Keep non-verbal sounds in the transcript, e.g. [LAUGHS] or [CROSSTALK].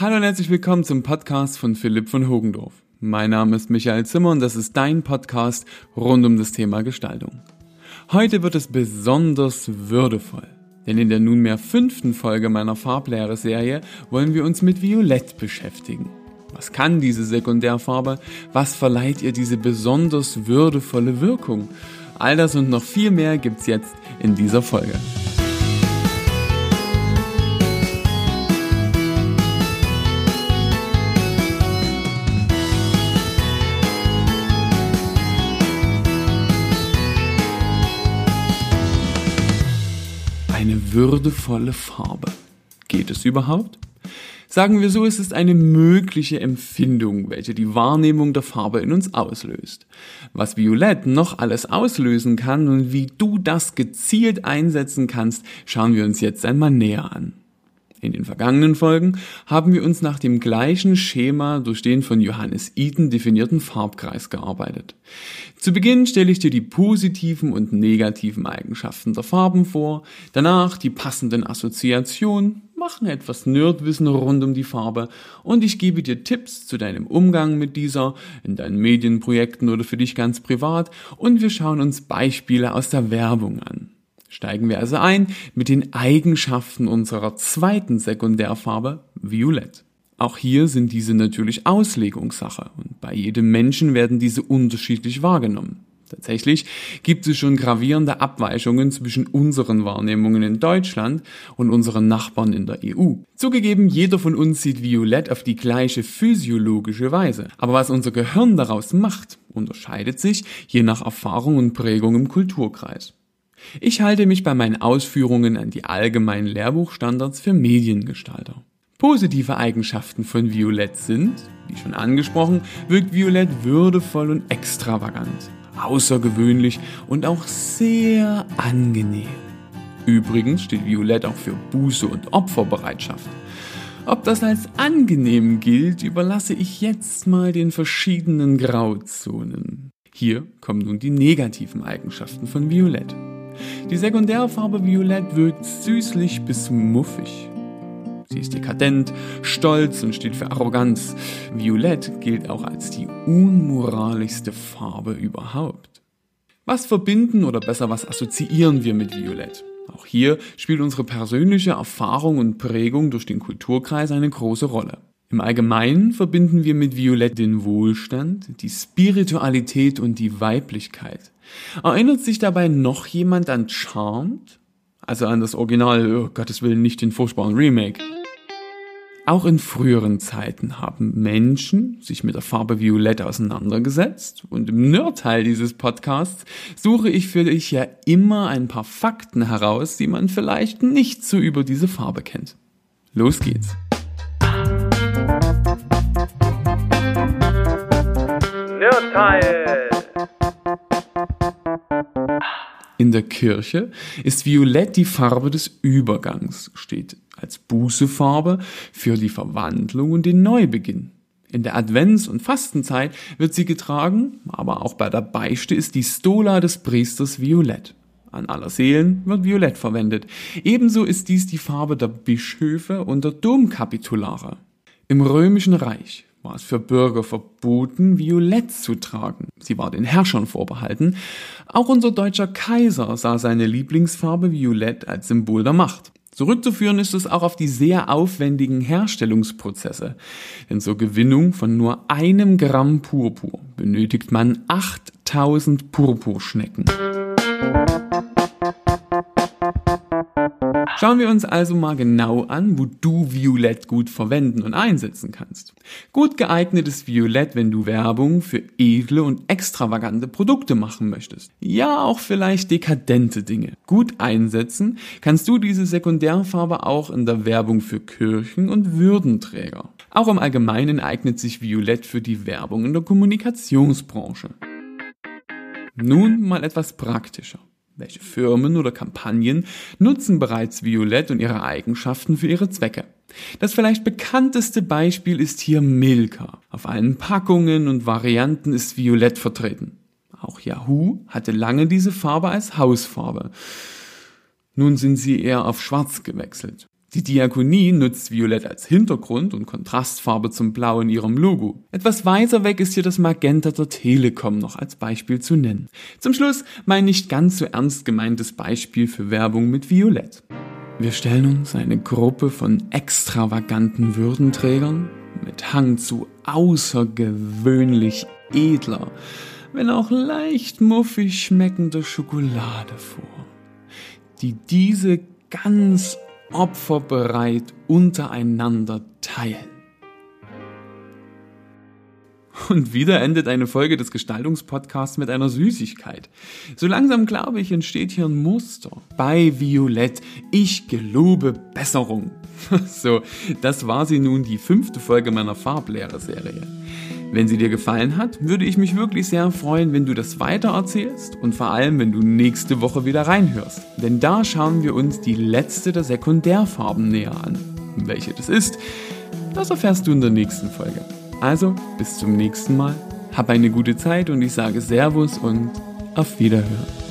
Hallo und herzlich willkommen zum Podcast von Philipp von Hogendorf. Mein Name ist Michael Zimmer und das ist dein Podcast rund um das Thema Gestaltung. Heute wird es besonders würdevoll, denn in der nunmehr fünften Folge meiner Farblehre-Serie wollen wir uns mit Violett beschäftigen. Was kann diese Sekundärfarbe? Was verleiht ihr diese besonders würdevolle Wirkung? All das und noch viel mehr gibt's jetzt in dieser Folge. Würdevolle Farbe. Geht es überhaupt? Sagen wir so, es ist eine mögliche Empfindung, welche die Wahrnehmung der Farbe in uns auslöst. Was Violett noch alles auslösen kann und wie du das gezielt einsetzen kannst, schauen wir uns jetzt einmal näher an. In den vergangenen Folgen haben wir uns nach dem gleichen Schema durch den von Johannes Eaton definierten Farbkreis gearbeitet. Zu Beginn stelle ich dir die positiven und negativen Eigenschaften der Farben vor, danach die passenden Assoziationen, machen etwas Nerdwissen rund um die Farbe und ich gebe dir Tipps zu deinem Umgang mit dieser, in deinen Medienprojekten oder für dich ganz privat und wir schauen uns Beispiele aus der Werbung an. Steigen wir also ein mit den Eigenschaften unserer zweiten Sekundärfarbe Violett. Auch hier sind diese natürlich Auslegungssache und bei jedem Menschen werden diese unterschiedlich wahrgenommen. Tatsächlich gibt es schon gravierende Abweichungen zwischen unseren Wahrnehmungen in Deutschland und unseren Nachbarn in der EU. Zugegeben, jeder von uns sieht Violett auf die gleiche physiologische Weise. Aber was unser Gehirn daraus macht, unterscheidet sich je nach Erfahrung und Prägung im Kulturkreis. Ich halte mich bei meinen Ausführungen an die allgemeinen Lehrbuchstandards für Mediengestalter. Positive Eigenschaften von Violett sind, wie schon angesprochen, wirkt Violett würdevoll und extravagant, außergewöhnlich und auch sehr angenehm. Übrigens steht Violett auch für Buße und Opferbereitschaft. Ob das als angenehm gilt, überlasse ich jetzt mal den verschiedenen Grauzonen. Hier kommen nun die negativen Eigenschaften von Violett. Die Sekundärfarbe Violett wirkt süßlich bis muffig. Sie ist dekadent, stolz und steht für Arroganz. Violett gilt auch als die unmoralischste Farbe überhaupt. Was verbinden oder besser was assoziieren wir mit Violett? Auch hier spielt unsere persönliche Erfahrung und Prägung durch den Kulturkreis eine große Rolle. Im Allgemeinen verbinden wir mit Violett den Wohlstand, die Spiritualität und die Weiblichkeit. Erinnert sich dabei noch jemand an Charmed? Also an das Original, oh Gottes Willen, nicht den furchtbaren Remake. Auch in früheren Zeiten haben Menschen sich mit der Farbe Violett auseinandergesetzt und im Nerdteil dieses Podcasts suche ich für dich ja immer ein paar Fakten heraus, die man vielleicht nicht so über diese Farbe kennt. Los geht's! Nerdteil! In der Kirche ist Violett die Farbe des Übergangs, steht als Bußefarbe für die Verwandlung und den Neubeginn. In der Advents- und Fastenzeit wird sie getragen, aber auch bei der Beichte ist die Stola des Priesters violett. An aller Seelen wird violett verwendet. Ebenso ist dies die Farbe der Bischöfe und der Domkapitulare. Im Römischen Reich war es für Bürger verboten, Violett zu tragen. Sie war den Herrschern vorbehalten. Auch unser deutscher Kaiser sah seine Lieblingsfarbe Violett als Symbol der Macht. Zurückzuführen ist es auch auf die sehr aufwendigen Herstellungsprozesse. Denn zur Gewinnung von nur einem Gramm Purpur benötigt man 8000 Purpurschnecken. Schauen wir uns also mal genau an, wo du Violett gut verwenden und einsetzen kannst. Gut geeignet ist Violett, wenn du Werbung für edle und extravagante Produkte machen möchtest. Ja, auch vielleicht dekadente Dinge. Gut einsetzen kannst du diese Sekundärfarbe auch in der Werbung für Kirchen und Würdenträger. Auch im Allgemeinen eignet sich Violett für die Werbung in der Kommunikationsbranche. Nun mal etwas praktischer. Welche Firmen oder Kampagnen nutzen bereits Violett und ihre Eigenschaften für ihre Zwecke? Das vielleicht bekannteste Beispiel ist hier Milka. Auf allen Packungen und Varianten ist Violett vertreten. Auch Yahoo hatte lange diese Farbe als Hausfarbe. Nun sind sie eher auf Schwarz gewechselt. Die Diakonie nutzt Violett als Hintergrund und Kontrastfarbe zum Blau in ihrem Logo. Etwas weiter weg ist hier das Magenta der Telekom noch als Beispiel zu nennen. Zum Schluss mein nicht ganz so ernst gemeintes Beispiel für Werbung mit Violett. Wir stellen uns eine Gruppe von extravaganten Würdenträgern mit Hang zu außergewöhnlich edler, wenn auch leicht muffig schmeckender Schokolade vor, die diese ganz opferbereit untereinander teilen. Und wieder endet eine Folge des Gestaltungspodcasts mit einer Süßigkeit. So langsam glaube ich, entsteht hier ein Muster. Bei Violett, ich gelobe Besserung. [LAUGHS] So, das war sie nun, die fünfte Folge meiner Farblehre-Serie. Wenn sie dir gefallen hat, würde ich mich wirklich sehr freuen, wenn du das weitererzählst und vor allem, wenn du nächste Woche wieder reinhörst. Denn da schauen wir uns die letzte der Sekundärfarben näher an. Welche das ist, das erfährst du in der nächsten Folge. Also, bis zum nächsten Mal, hab eine gute Zeit und ich sage Servus und auf Wiederhören.